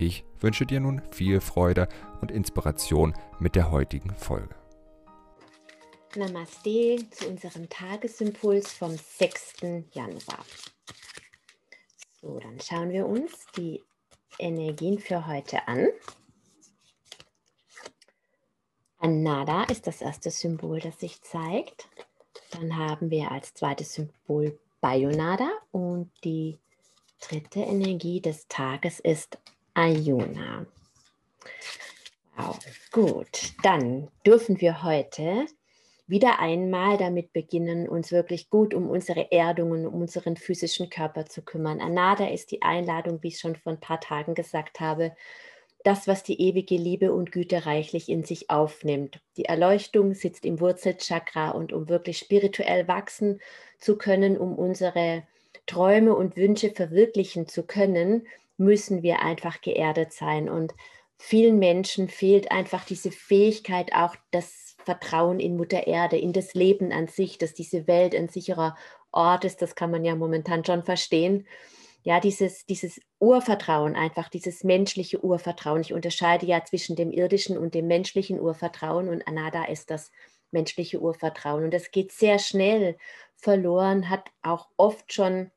Ich wünsche dir nun viel Freude und Inspiration mit der heutigen Folge. Namaste zu unserem Tagesimpuls vom 6. Januar. So, dann schauen wir uns die Energien für heute an. Anada ist das erste Symbol, das sich zeigt. Dann haben wir als zweites Symbol Bayonada und die dritte Energie des Tages ist Ayuna. Wow, gut. Dann dürfen wir heute wieder einmal damit beginnen, uns wirklich gut um unsere Erdungen, um unseren physischen Körper zu kümmern. Anada ist die Einladung, wie ich schon vor ein paar Tagen gesagt habe, das, was die ewige Liebe und Güte reichlich in sich aufnimmt. Die Erleuchtung sitzt im Wurzelchakra und um wirklich spirituell wachsen zu können, um unsere Träume und Wünsche verwirklichen zu können, müssen wir einfach geerdet sein. Und vielen Menschen fehlt einfach diese Fähigkeit, auch das Vertrauen in Mutter Erde, in das Leben an sich, dass diese Welt ein sicherer Ort ist. Das kann man ja momentan schon verstehen ja, dieses, dieses Urvertrauen, einfach dieses menschliche Urvertrauen. Ich unterscheide ja zwischen dem irdischen und dem menschlichen Urvertrauen und Anada ist das menschliche Urvertrauen. Und das geht sehr schnell verloren, hat auch oft schon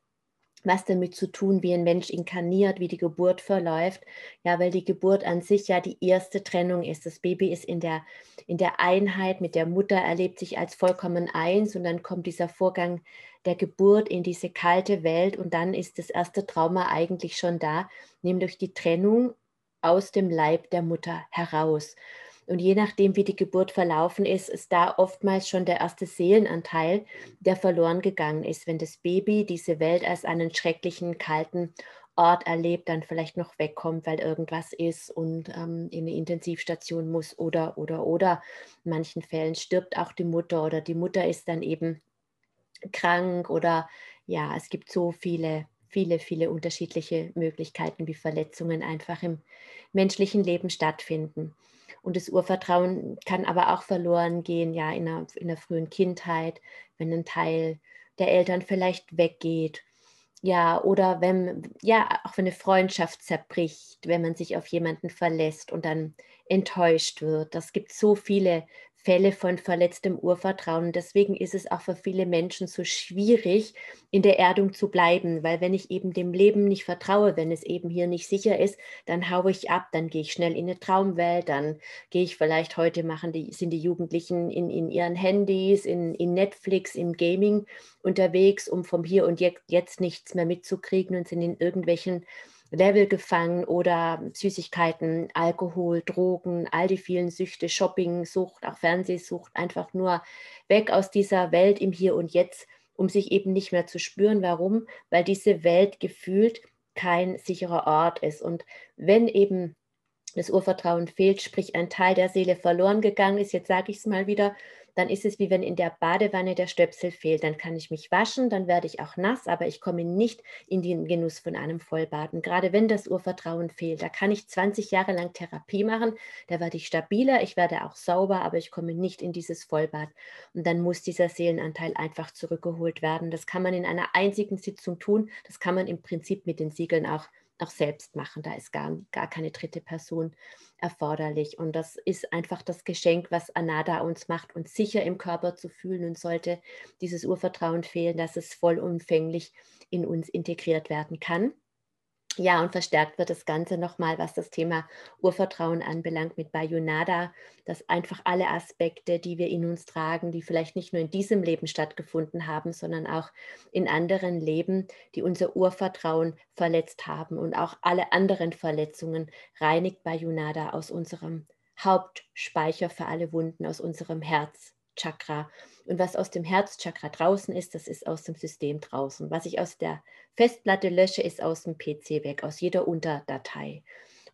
was damit zu tun, wie ein Mensch inkarniert, wie die Geburt verläuft. Ja, weil die Geburt an sich ja die erste Trennung ist. Das Baby ist in der, in der Einheit mit der Mutter, erlebt sich als vollkommen eins und dann kommt dieser Vorgang der Geburt in diese kalte Welt und dann ist das erste Trauma eigentlich schon da, nämlich die Trennung aus dem Leib der Mutter heraus. Und je nachdem, wie die Geburt verlaufen ist, ist da oftmals schon der erste Seelenanteil, der verloren gegangen ist. Wenn das Baby diese Welt als einen schrecklichen, kalten Ort erlebt, dann vielleicht noch wegkommt, weil irgendwas ist und ähm, in eine Intensivstation muss oder, oder, oder. In manchen Fällen stirbt auch die Mutter oder die Mutter ist dann eben krank oder ja, es gibt so viele, viele, viele unterschiedliche Möglichkeiten, wie Verletzungen einfach im menschlichen Leben stattfinden. Und das Urvertrauen kann aber auch verloren gehen, ja, in der, in der frühen Kindheit, wenn ein Teil der Eltern vielleicht weggeht. Ja, oder wenn, ja, auch wenn eine Freundschaft zerbricht, wenn man sich auf jemanden verlässt und dann enttäuscht wird. Das gibt so viele Fälle von verletztem Urvertrauen. Deswegen ist es auch für viele Menschen so schwierig, in der Erdung zu bleiben, weil wenn ich eben dem Leben nicht vertraue, wenn es eben hier nicht sicher ist, dann haue ich ab, dann gehe ich schnell in eine Traumwelt, dann gehe ich vielleicht heute machen die, sind die Jugendlichen in, in ihren Handys, in, in Netflix, im Gaming unterwegs, um vom Hier und jetzt, jetzt nichts mehr mitzukriegen und sind in irgendwelchen Level gefangen oder Süßigkeiten, Alkohol, Drogen, all die vielen Süchte, Shopping, Sucht, auch Fernsehsucht, einfach nur weg aus dieser Welt im Hier und Jetzt, um sich eben nicht mehr zu spüren. Warum? Weil diese Welt gefühlt kein sicherer Ort ist. Und wenn eben das Urvertrauen fehlt, sprich ein Teil der Seele verloren gegangen ist, jetzt sage ich es mal wieder, dann ist es wie wenn in der Badewanne der Stöpsel fehlt. Dann kann ich mich waschen, dann werde ich auch nass, aber ich komme nicht in den Genuss von einem Vollbaden. Gerade wenn das Urvertrauen fehlt, da kann ich 20 Jahre lang Therapie machen, da werde ich stabiler, ich werde auch sauber, aber ich komme nicht in dieses Vollbad. Und dann muss dieser Seelenanteil einfach zurückgeholt werden. Das kann man in einer einzigen Sitzung tun. Das kann man im Prinzip mit den Siegeln auch auch selbst machen. Da ist gar, gar keine dritte Person erforderlich. Und das ist einfach das Geschenk, was Anada uns macht, uns sicher im Körper zu fühlen und sollte dieses Urvertrauen fehlen, dass es vollumfänglich in uns integriert werden kann. Ja, und verstärkt wird das Ganze nochmal, was das Thema Urvertrauen anbelangt mit Bayonada, dass einfach alle Aspekte, die wir in uns tragen, die vielleicht nicht nur in diesem Leben stattgefunden haben, sondern auch in anderen Leben, die unser Urvertrauen verletzt haben und auch alle anderen Verletzungen reinigt Bayonada aus unserem Hauptspeicher für alle Wunden, aus unserem Herzchakra und was aus dem Herzchakra draußen ist, das ist aus dem System draußen. Was ich aus der Festplatte lösche, ist aus dem PC weg, aus jeder Unterdatei.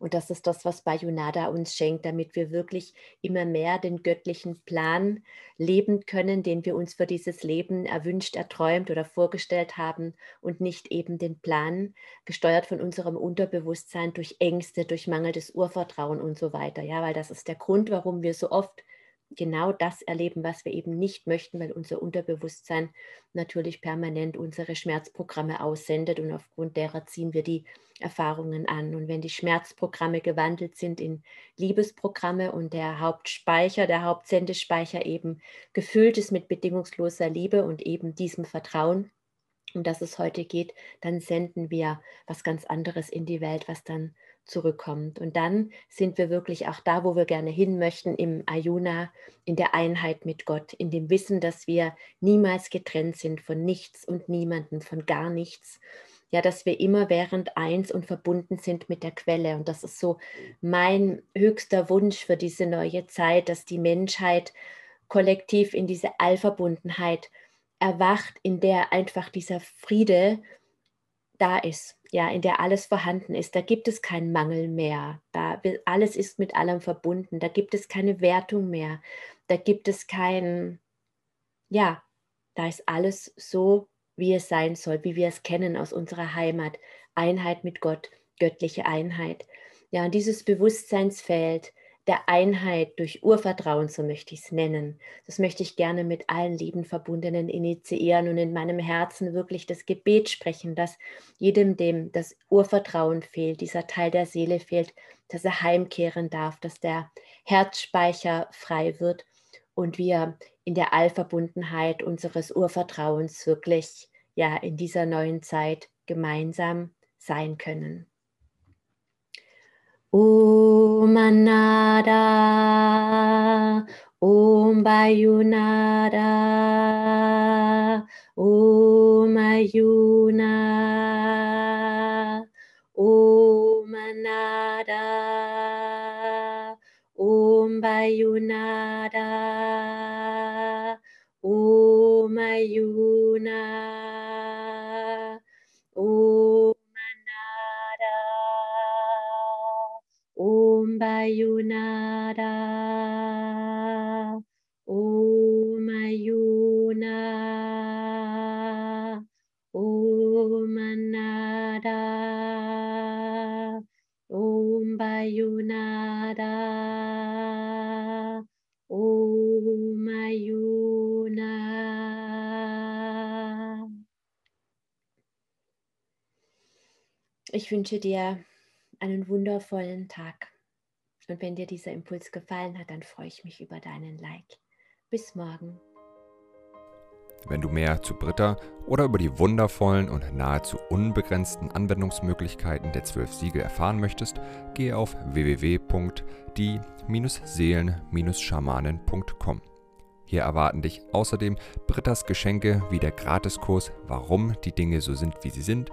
Und das ist das, was Bayonada uns schenkt, damit wir wirklich immer mehr den göttlichen Plan leben können, den wir uns für dieses Leben erwünscht, erträumt oder vorgestellt haben und nicht eben den Plan, gesteuert von unserem Unterbewusstsein durch Ängste, durch mangelndes Urvertrauen und so weiter. Ja, weil das ist der Grund, warum wir so oft genau das erleben, was wir eben nicht möchten, weil unser Unterbewusstsein natürlich permanent unsere Schmerzprogramme aussendet und aufgrund derer ziehen wir die Erfahrungen an. Und wenn die Schmerzprogramme gewandelt sind in Liebesprogramme und der Hauptspeicher, der Hauptsendespeicher eben gefüllt ist mit bedingungsloser Liebe und eben diesem Vertrauen, um das es heute geht, dann senden wir was ganz anderes in die Welt, was dann zurückkommt. Und dann sind wir wirklich auch da, wo wir gerne hin möchten, im Ayuna, in der Einheit mit Gott, in dem Wissen, dass wir niemals getrennt sind von nichts und niemanden, von gar nichts. Ja, dass wir immer während eins und verbunden sind mit der Quelle. Und das ist so mein höchster Wunsch für diese neue Zeit, dass die Menschheit kollektiv in diese Allverbundenheit erwacht, in der einfach dieser Friede da ist, ja, in der alles vorhanden ist. Da gibt es keinen Mangel mehr. Da alles ist mit allem verbunden. Da gibt es keine Wertung mehr. Da gibt es kein, ja, da ist alles so, wie es sein soll, wie wir es kennen aus unserer Heimat. Einheit mit Gott, göttliche Einheit. Ja, und dieses Bewusstseinsfeld, der Einheit durch Urvertrauen, so möchte ich es nennen. Das möchte ich gerne mit allen lieben Verbundenen initiieren und in meinem Herzen wirklich das Gebet sprechen, dass jedem, dem das Urvertrauen fehlt, dieser Teil der Seele fehlt, dass er heimkehren darf, dass der Herzspeicher frei wird und wir in der Allverbundenheit unseres Urvertrauens wirklich ja in dieser neuen Zeit gemeinsam sein können. Om Anada, Om Bayunada, Om Ayuna, Om Anada, Om Bayunada, Om Ayuna. Bayunada, Om Ayuna, Om Anada, Om Bayunada, Om Ayuna. Ich wünsche dir einen wundervollen Tag. Und wenn dir dieser Impuls gefallen hat, dann freue ich mich über deinen Like. Bis morgen. Wenn du mehr zu Britta oder über die wundervollen und nahezu unbegrenzten Anwendungsmöglichkeiten der zwölf Siegel erfahren möchtest, gehe auf www.die-seelen-schamanen.com. Hier erwarten dich außerdem Brittas Geschenke wie der Gratiskurs Warum die Dinge so sind, wie sie sind,